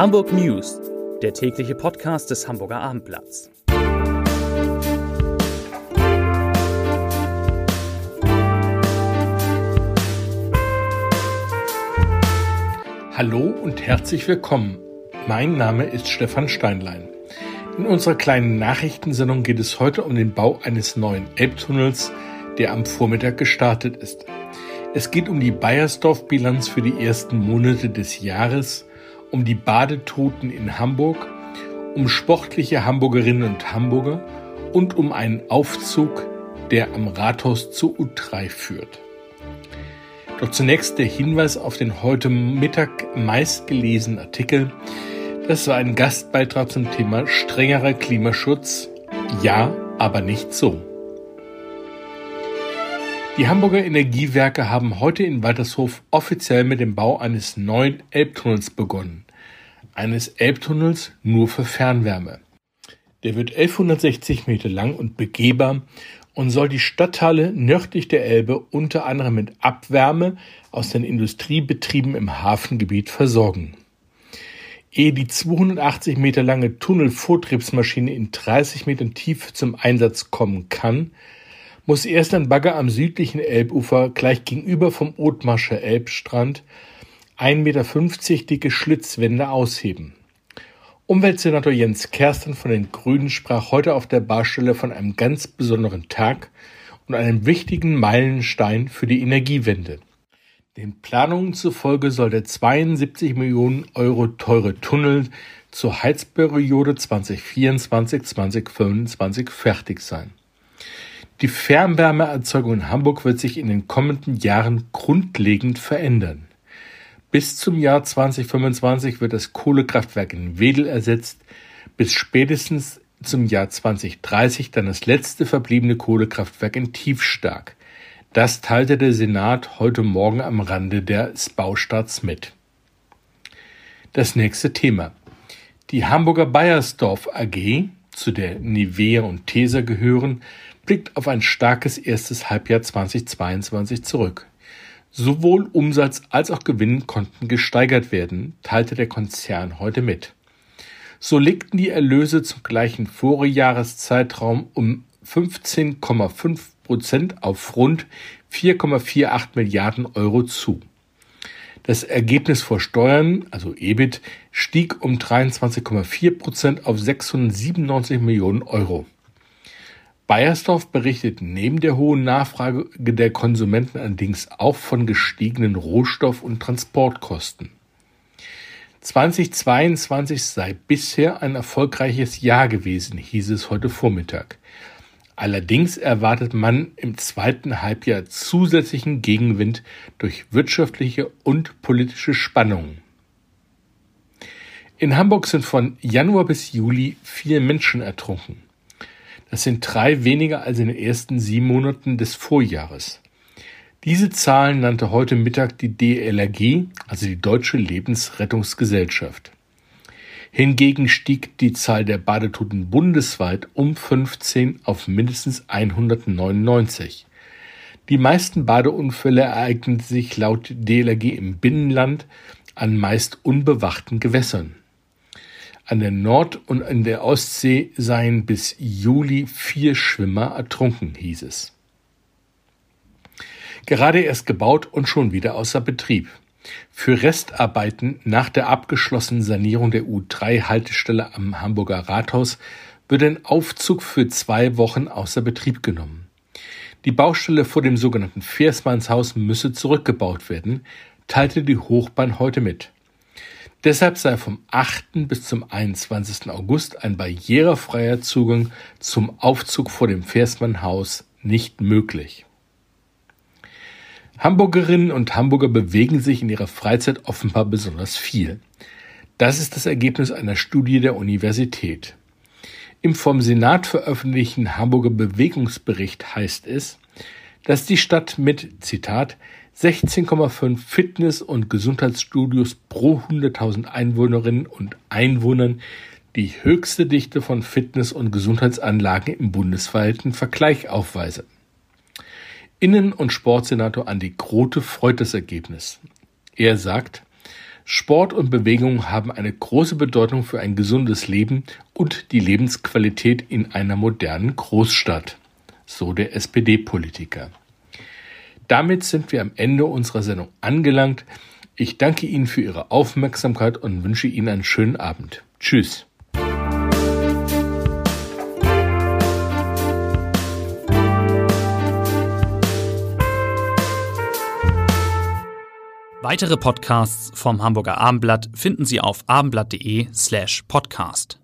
Hamburg News, der tägliche Podcast des Hamburger Abendblatts. Hallo und herzlich willkommen. Mein Name ist Stefan Steinlein. In unserer kleinen Nachrichtensendung geht es heute um den Bau eines neuen Elbtunnels, der am Vormittag gestartet ist. Es geht um die Bayersdorf-Bilanz für die ersten Monate des Jahres um die Badetoten in Hamburg, um sportliche Hamburgerinnen und Hamburger und um einen Aufzug, der am Rathaus zu U3 führt. Doch zunächst der Hinweis auf den heute Mittag meistgelesenen Artikel. Das war ein Gastbeitrag zum Thema strengerer Klimaschutz. Ja, aber nicht so. Die Hamburger Energiewerke haben heute in Waltershof offiziell mit dem Bau eines neuen Elbtunnels begonnen. Eines Elbtunnels nur für Fernwärme. Der wird 1160 Meter lang und begehbar und soll die Stadtteile nördlich der Elbe unter anderem mit Abwärme aus den Industriebetrieben im Hafengebiet versorgen. Ehe die 280 Meter lange Tunnelvortriebsmaschine in 30 Metern Tiefe zum Einsatz kommen kann, muss erst ein Bagger am südlichen Elbufer gleich gegenüber vom Othmarscher Elbstrand 1,50 Meter dicke Schlitzwände ausheben. Umweltsenator Jens Kersten von den Grünen sprach heute auf der Barstelle von einem ganz besonderen Tag und einem wichtigen Meilenstein für die Energiewende. Den Planungen zufolge soll der 72 Millionen Euro teure Tunnel zur Heizperiode 2024-2025 fertig sein. Die Fernwärmeerzeugung in Hamburg wird sich in den kommenden Jahren grundlegend verändern. Bis zum Jahr 2025 wird das Kohlekraftwerk in Wedel ersetzt, bis spätestens zum Jahr 2030 dann das letzte verbliebene Kohlekraftwerk in Tiefstark. Das teilte der Senat heute Morgen am Rande des Baustarts mit. Das nächste Thema. Die Hamburger Bayersdorf AG, zu der Nivea und Tesa gehören, blickt auf ein starkes erstes Halbjahr 2022 zurück. Sowohl Umsatz als auch Gewinn konnten gesteigert werden, teilte der Konzern heute mit. So legten die Erlöse zum gleichen Vorjahreszeitraum um 15,5 Prozent auf rund 4,48 Milliarden Euro zu. Das Ergebnis vor Steuern, also EBIT, stieg um 23,4 Prozent auf 697 Millionen Euro. Bayersdorf berichtet neben der hohen Nachfrage der Konsumenten allerdings auch von gestiegenen Rohstoff- und Transportkosten. 2022 sei bisher ein erfolgreiches Jahr gewesen, hieß es heute Vormittag. Allerdings erwartet man im zweiten Halbjahr zusätzlichen Gegenwind durch wirtschaftliche und politische Spannungen. In Hamburg sind von Januar bis Juli vier Menschen ertrunken. Das sind drei weniger als in den ersten sieben Monaten des Vorjahres. Diese Zahlen nannte heute Mittag die DLRG, also die Deutsche Lebensrettungsgesellschaft. Hingegen stieg die Zahl der Badetoten bundesweit um 15 auf mindestens 199. Die meisten Badeunfälle ereigneten sich laut DLRG im Binnenland an meist unbewachten Gewässern. An der Nord- und in der Ostsee seien bis Juli vier Schwimmer ertrunken, hieß es. Gerade erst gebaut und schon wieder außer Betrieb. Für Restarbeiten nach der abgeschlossenen Sanierung der U3-Haltestelle am Hamburger Rathaus wird ein Aufzug für zwei Wochen außer Betrieb genommen. Die Baustelle vor dem sogenannten Versmannshaus müsse zurückgebaut werden, teilte die Hochbahn heute mit. Deshalb sei vom 8. bis zum 21. August ein barrierefreier Zugang zum Aufzug vor dem Versmannhaus nicht möglich. Hamburgerinnen und Hamburger bewegen sich in ihrer Freizeit offenbar besonders viel. Das ist das Ergebnis einer Studie der Universität. Im vom Senat veröffentlichten Hamburger Bewegungsbericht heißt es, dass die Stadt mit, Zitat, 16,5 Fitness- und Gesundheitsstudios pro 100.000 Einwohnerinnen und Einwohnern die höchste Dichte von Fitness- und Gesundheitsanlagen im bundesweiten Vergleich aufweise. Innen- und Sportsenator Andi Grote freut das Ergebnis. Er sagt, Sport und Bewegung haben eine große Bedeutung für ein gesundes Leben und die Lebensqualität in einer modernen Großstadt, so der SPD-Politiker. Damit sind wir am Ende unserer Sendung angelangt. Ich danke Ihnen für Ihre Aufmerksamkeit und wünsche Ihnen einen schönen Abend. Tschüss. Weitere Podcasts vom Hamburger Abendblatt finden Sie auf abendblatt.de slash podcast.